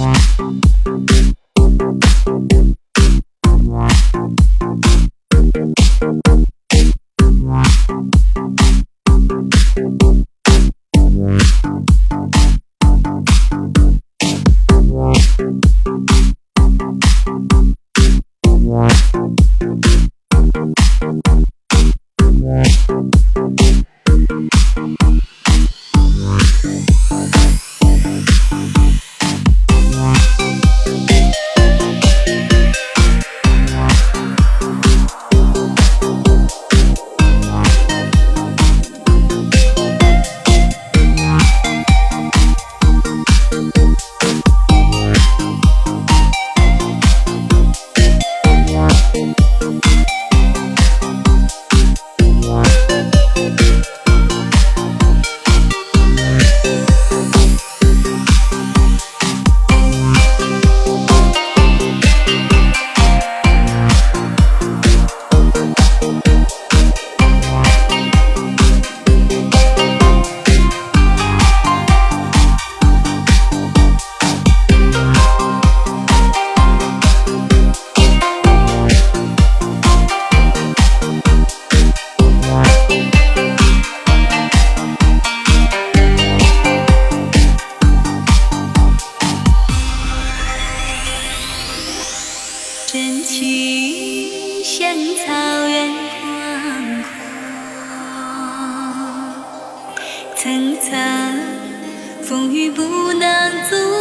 Thank 深情像草原广阔，层层风雨不能阻。